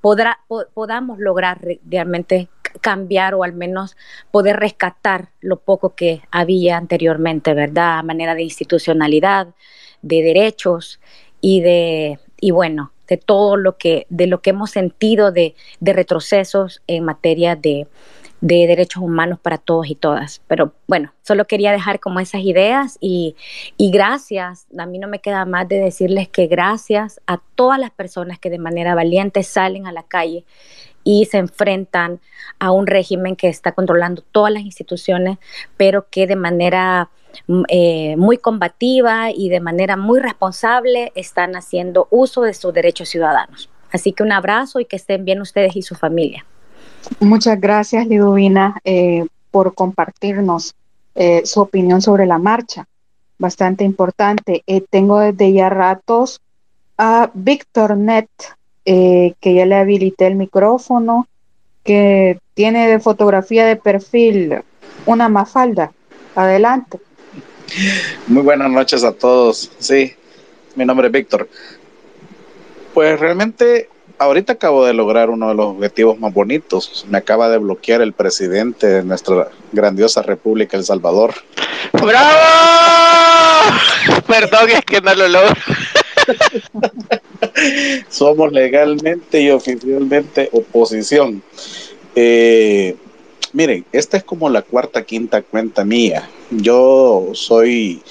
podrá, podamos lograr realmente cambiar o al menos poder rescatar lo poco que había anteriormente, ¿verdad? A manera de institucionalidad, de derechos y de, y bueno, de todo lo que, de lo que hemos sentido de, de retrocesos en materia de, de derechos humanos para todos y todas. Pero bueno, solo quería dejar como esas ideas y, y, gracias, a mí no me queda más de decirles que gracias a todas las personas que de manera valiente salen a la calle y se enfrentan a un régimen que está controlando todas las instituciones, pero que de manera eh, muy combativa y de manera muy responsable están haciendo uso de sus derechos ciudadanos. Así que un abrazo y que estén bien ustedes y su familia.
Muchas gracias, Liduvina, eh, por compartirnos eh, su opinión sobre la marcha. Bastante importante. tengo desde ya ratos a Víctor Net eh, que ya le habilité el micrófono, que tiene de fotografía de perfil una mafalda. Adelante.
Muy buenas noches a todos. Sí, mi nombre es Víctor. Pues realmente ahorita acabo de lograr uno de los objetivos más bonitos. Me acaba de bloquear el presidente de nuestra grandiosa República El Salvador.
¡Bravo! Perdón, es que no lo logro.
Somos legalmente y oficialmente oposición. Eh, miren, esta es como la cuarta, quinta cuenta mía. Yo soy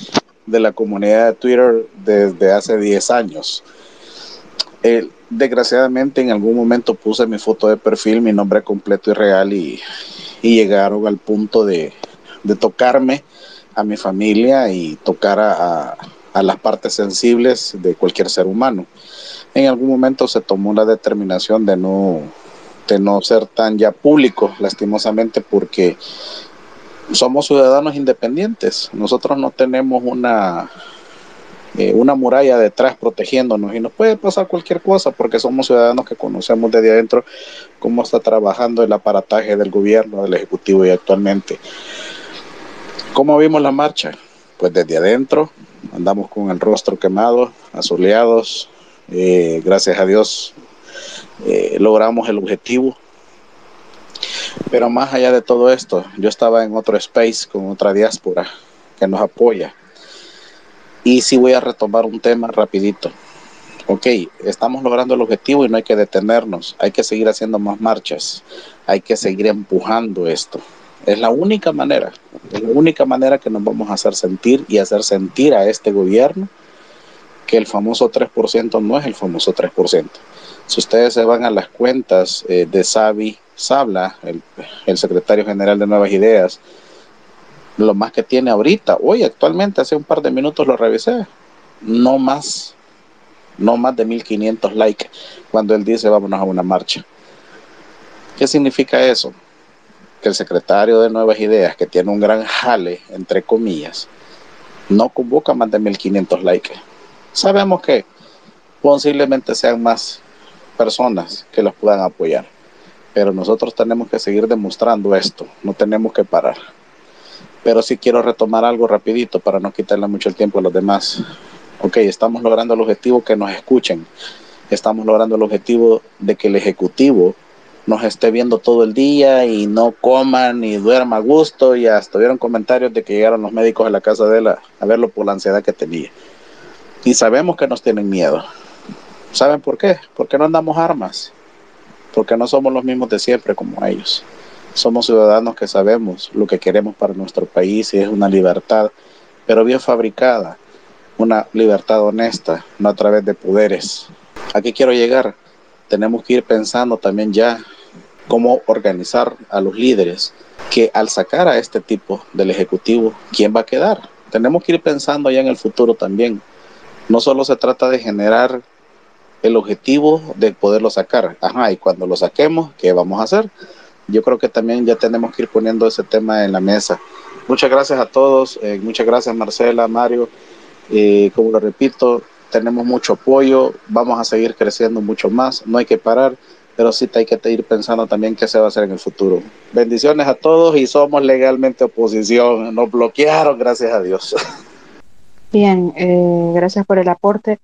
de la comunidad de Twitter desde hace 10 años. Eh, desgraciadamente en algún momento puse mi foto de perfil, mi nombre completo y real y, llegaron al punto de, tocarme a mi familia y tocar a a las partes sensibles de cualquier ser humano. En algún momento se tomó la determinación de no, de no ser tan ya público, lastimosamente, porque somos ciudadanos independientes. Nosotros no tenemos una, eh, una muralla detrás protegiéndonos y nos puede pasar cualquier cosa porque somos ciudadanos que conocemos desde adentro cómo está trabajando el aparataje del gobierno, del Ejecutivo y actualmente. ¿Cómo vimos la marcha? Pues desde adentro andamos con el rostro quemado, asoleados. Eh, gracias a Dios eh, logramos el objetivo. Pero más allá de todo esto, yo estaba en otro space con otra diáspora que nos apoya. Y sí voy a retomar un tema rapidito. Ok, estamos logrando el objetivo y no hay que detenernos, hay que seguir haciendo más marchas, hay que seguir empujando esto. Es la única manera, es la única manera que nos vamos a hacer sentir y hacer sentir a este gobierno que el famoso 3% no es el famoso 3%. Si ustedes se van a las cuentas eh, de Xavi Sabla, el, el secretario general de Nuevas Ideas, lo más que tiene ahorita, hoy actualmente, hace un par de minutos lo revisé, no más, no más de 1500 likes cuando él dice vámonos a una marcha. ¿Qué significa eso? el secretario de Nuevas Ideas, que tiene un gran jale, entre comillas, no convoca más de 1500 likes. Sabemos que posiblemente sean más personas que los puedan apoyar, pero nosotros tenemos que seguir demostrando esto, no tenemos que parar. Pero sí quiero retomar algo rapidito para no quitarle mucho el tiempo a los demás. Ok, estamos logrando el objetivo que nos escuchen. Estamos logrando el objetivo de que el Ejecutivo nos esté viendo todo el día y no coman ni duerma a gusto. Y hasta vieron comentarios de que llegaron los médicos a la casa de él a, verlo por la ansiedad que tenía. Y sabemos que nos tienen miedo. ¿Saben por qué? Porque no andamos armas. Porque no somos los mismos de siempre como ellos. Somos ciudadanos que sabemos lo que queremos para nuestro país y es una libertad, pero bien fabricada. Una libertad honesta, no a través de poderes. ¿A qué quiero llegar? Tenemos que ir pensando también ya cómo organizar a los líderes que al sacar a este tipo del Ejecutivo, ¿quién va a quedar? Tenemos que ir pensando ya en el futuro también. No solo se trata de generar el objetivo de poderlo sacar. Ajá, y cuando lo saquemos, ¿qué vamos a hacer? Yo creo que también ya tenemos que ir poniendo ese tema en la mesa. Muchas gracias a todos, eh, muchas gracias Marcela, Mario. Eh, como lo repito, tenemos mucho apoyo, vamos a seguir creciendo mucho más, no hay que parar pero sí hay que ir pensando también qué se va a hacer en el futuro. Bendiciones a todos y somos legalmente oposición. Nos bloquearon, gracias a Dios.
Bien, eh, gracias por el aporte.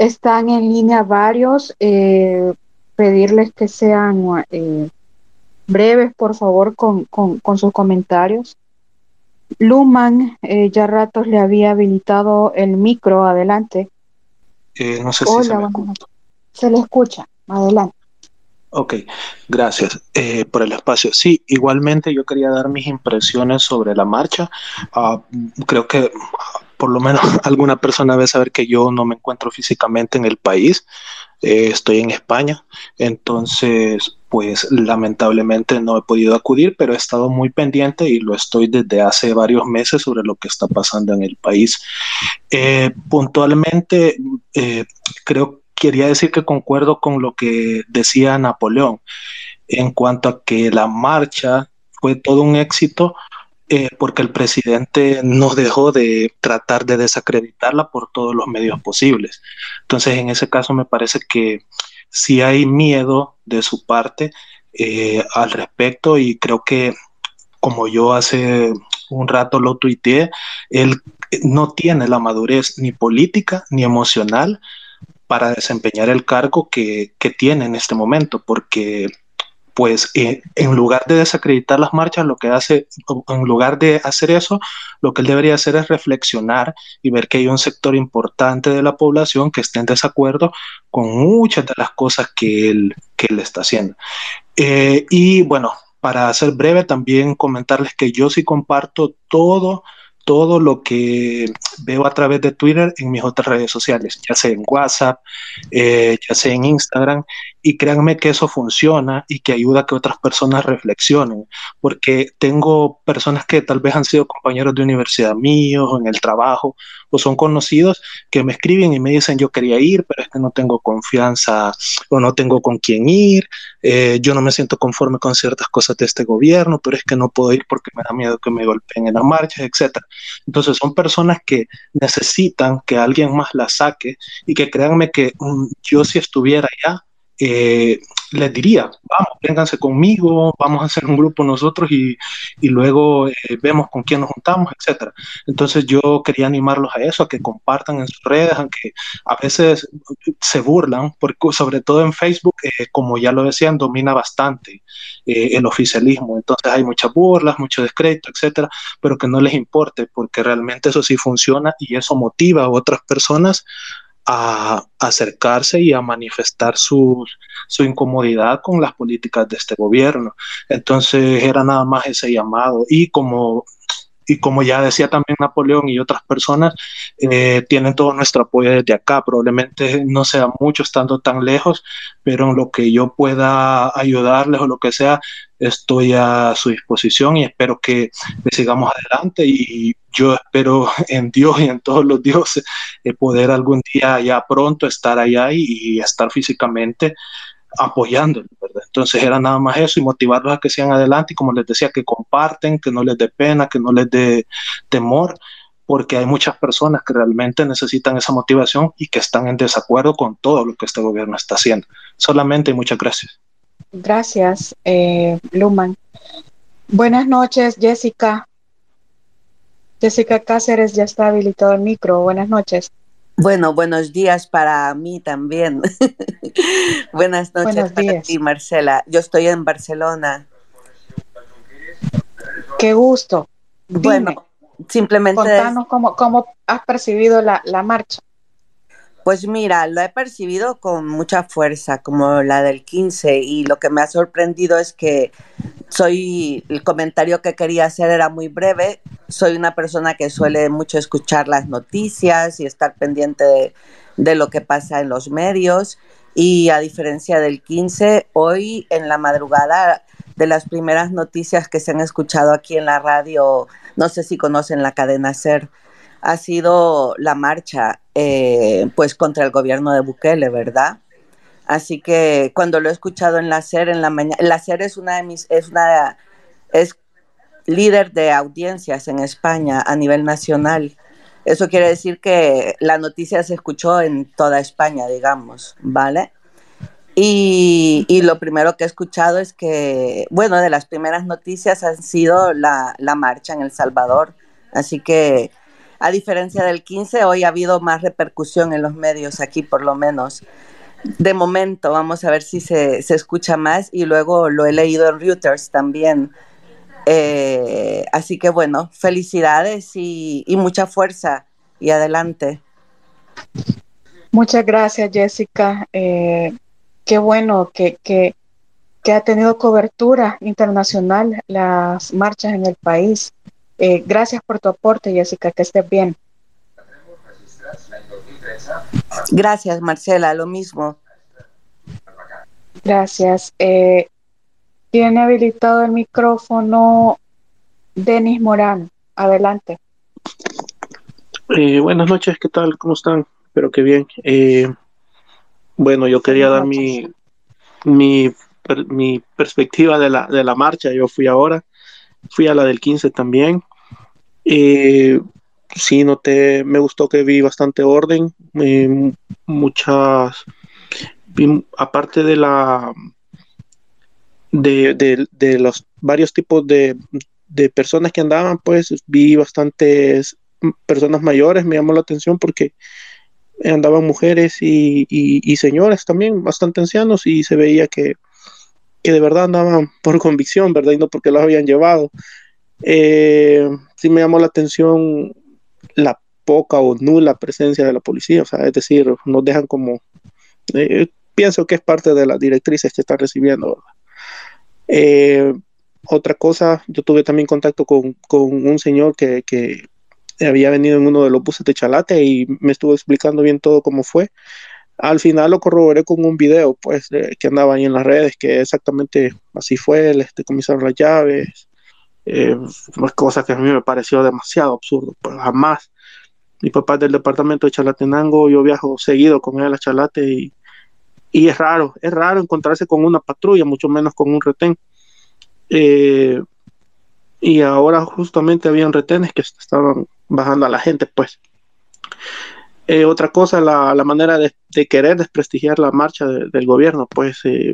Están en línea varios, eh, pedirles que sean eh, breves, por favor, con, sus comentarios. Luman, eh, ya ratos le había habilitado el micro, adelante.
no sé si se,
se le escucha, adelante.
Ok, gracias eh, por el espacio. Sí, igualmente yo quería dar mis impresiones sobre la marcha. Ah, creo que por lo menos alguna persona debe saber que yo no me encuentro físicamente en el país. Eh, estoy en España, entonces pues lamentablemente no he podido acudir, pero he estado muy pendiente y lo estoy desde hace varios meses sobre lo que está pasando en el país. Eh, puntualmente, creo que quería decir que concuerdo con lo que decía Napoleón en cuanto a que la marcha fue todo un éxito eh, porque el presidente no dejó de tratar de desacreditarla por todos los medios posibles. Entonces, en ese caso me parece que sí hay miedo de su parte eh, al respecto y creo que como yo hace un rato lo tuiteé, él no tiene la madurez ni política ni emocional para desempeñar el cargo que, tiene en este momento, porque pues eh, en lugar de desacreditar las marchas, lo que hace, en lugar de hacer eso, lo que él debería hacer es reflexionar y ver que hay un sector importante de la población que está en desacuerdo con muchas de las cosas que él, que está haciendo. Eh, y bueno, para ser breve, también comentarles que yo sí comparto todo todo lo que veo a través de Twitter en mis otras redes sociales, ya sea en WhatsApp, eh, ya sea en Instagram, y créanme que eso funciona y que ayuda a que otras personas reflexionen, porque tengo personas que tal vez han sido compañeros de universidad míos en el trabajo o son conocidos que me escriben y me dicen yo quería ir, pero es que no tengo confianza o no tengo con quién ir, eh, yo no me siento conforme con ciertas cosas de este gobierno, pero es que no puedo ir porque me da miedo que me golpeen en las marchas, etc. Entonces son personas que necesitan que alguien más las saque y que créanme que mm, yo si estuviera allá, eh, les diría, vamos, vénganse conmigo, vamos a hacer un grupo nosotros y, y luego eh, vemos con quién nos juntamos, etcétera. Entonces yo quería animarlos a eso, a que compartan en sus redes, aunque a veces se burlan, porque sobre todo en Facebook, eh, como ya lo decían, domina bastante el oficialismo. Entonces hay muchas burlas, mucho descrédito, etcétera, pero que no les importe, porque realmente eso sí funciona y eso motiva a otras personas a acercarse y a manifestar su, su, incomodidad con las políticas de este gobierno. Entonces era nada más ese llamado. Y como y como ya decía también Napoleón y otras personas, eh, tienen todo nuestro apoyo desde acá. Probablemente no sea mucho estando tan lejos, pero en lo que yo pueda ayudarles o lo que sea, estoy a su disposición y espero que, sigamos adelante y yo espero en Dios y en todos los dioses eh, poder algún día ya pronto estar allá y estar físicamente apoyándolo, ¿verdad? Entonces era nada más eso y motivarlos a que sigan adelante y como les decía, que comparten, que no les dé pena, que no les dé temor, porque hay muchas personas que realmente necesitan esa motivación y que están en desacuerdo con todo lo que este gobierno está haciendo. Solamente muchas gracias.
Gracias, eh, Luman. Buenas noches, Jessica. Jessica Cáceres ya está habilitado el micro. Buenas noches.
Bueno, buenos días para mí también. Buenas noches para ti, Marcela. Yo estoy en Barcelona.
Qué gusto.
Bueno, simplemente...
Contanos cómo, cómo has percibido la, la marcha.
Pues mira, lo he percibido con mucha fuerza, como la del 15, y lo que me ha sorprendido es que soy, el comentario que quería hacer era muy breve, soy una persona que suele mucho escuchar las noticias y estar pendiente de, lo que pasa en los medios, y a diferencia del 15, hoy en la madrugada de las primeras noticias que se han escuchado aquí en la radio, no sé si conocen la cadena SER, ha sido la marcha eh, pues contra el gobierno de Bukele, ¿verdad? Así que cuando lo he escuchado en la SER en la mañana, la SER es una de mis, es una, es líder de audiencias en España a nivel nacional. Eso quiere decir que la noticia se escuchó en toda España, digamos, ¿vale? Y, y, lo primero que he escuchado es que, bueno, de las primeras noticias han sido la, la, marcha en El Salvador. Así que, a diferencia del 15, hoy ha habido más repercusión en los medios aquí, por lo menos. De momento, vamos a ver si se, se escucha más y luego lo he leído en Reuters también. Eh, así que bueno, felicidades y, y, mucha fuerza y adelante.
Muchas gracias, Jessica. Eh, qué bueno que, que, que, ha tenido cobertura internacional las marchas en el país. Eh, gracias por tu aporte, Jessica, que estés bien.
Gracias, Marcela, lo mismo.
Gracias. Eh, tiene habilitado el micrófono Denis Morán. Adelante.
Eh, buenas noches, ¿qué tal? ¿Cómo están? Espero que bien. Eh, bueno, yo quería dar mi, mi, mi, perspectiva de la, de la marcha. Yo fui ahora, fui a la del 15 también. Eh, sí, noté, me gustó que vi bastante orden, eh, muchas, aparte de la, de, de, de, los varios tipos de, de personas que andaban, pues vi bastantes personas mayores, me llamó la atención porque andaban mujeres y, y, señores también, bastante ancianos, y se veía que, que, de verdad andaban por convicción, ¿verdad? Y no porque los habían llevado. Eh, sí me llamó la atención la poca o nula presencia de la policía, o sea, es decir, nos dejan como, eh, pienso que es parte de las directrices que están recibiendo. Eh, otra cosa, yo tuve también contacto con, con un señor que, que, había venido en uno de los buses de Chalate y me estuvo explicando bien todo cómo fue. Al final lo corroboré con un video, pues, que andaba ahí en las redes, que exactamente así fue, le decomisaron las llaves, eh, cosa que a mí me pareció demasiado absurdo, pues jamás. Mi papá es del departamento de Chalatenango, yo viajo seguido con él a Chalate y, y es raro, es raro encontrarse con una patrulla, mucho menos con un retén. Eh, y ahora justamente habían retenes que estaban bajando a la gente, pues. Eh, otra cosa, la, la manera de, querer desprestigiar la marcha de, del gobierno, pues eh,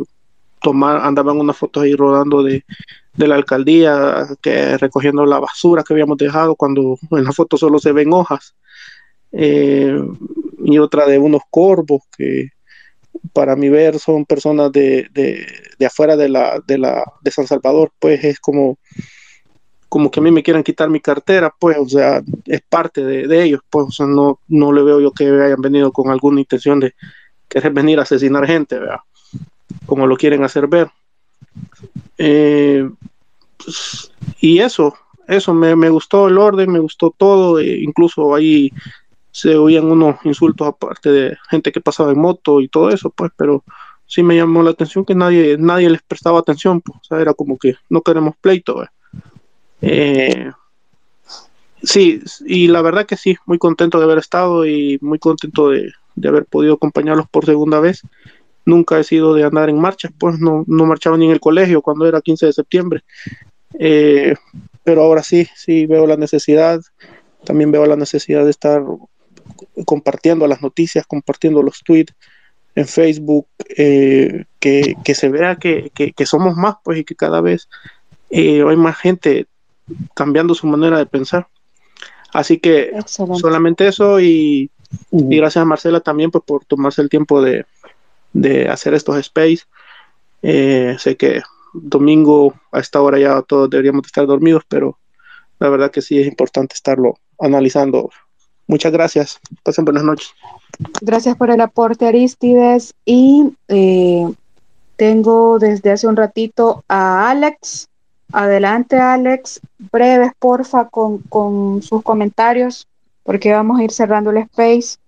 tomar, andaban unas fotos ahí rodando de, de, la alcaldía, que recogiendo la basura que habíamos dejado, cuando en la foto solo se ven hojas, eh, y otra de unos corvos que para mi ver son personas de, de, de afuera de la, de la de San Salvador, pues es como como que a mí me quieran quitar mi cartera, pues, o sea, es parte de, de ellos, pues, no, no le veo yo que hayan venido con alguna intención de querer venir a asesinar gente, ¿verdad? Como lo quieren hacer ver. Eh, pues, y eso, eso, me, me, gustó el orden, me gustó todo, e incluso ahí se oían unos insultos aparte de gente que pasaba en moto y todo eso, pues, pero sí me llamó la atención que nadie, nadie les prestaba atención, pues, o sea, era como que no queremos pleito, ¿verdad? Eh, sí, y la verdad que sí, muy contento de haber estado y muy contento de, de, haber podido acompañarlos por segunda vez. Nunca he sido de andar en marcha, pues no, no marchaba ni en el colegio cuando era 15 de septiembre. Eh, pero ahora sí, sí veo la necesidad, también veo la necesidad de estar compartiendo las noticias, compartiendo los tweets en Facebook, eh, que, que, se vea que, que, que, somos más, pues, y que cada vez eh, hay más gente cambiando su manera de pensar. Así que Excelente. solamente eso y, uh. y, gracias a Marcela también pues, por tomarse el tiempo de, de hacer estos space. Eh, sé que domingo a esta hora ya todos deberíamos estar dormidos, pero la verdad que sí es importante estarlo analizando. Muchas gracias. Pasen buenas noches.
Gracias por el aporte, Aristides. Y eh, tengo desde hace un ratito a Alex. Adelante, Alex. Breves, porfa, con, con sus comentarios, porque vamos a ir cerrando el space.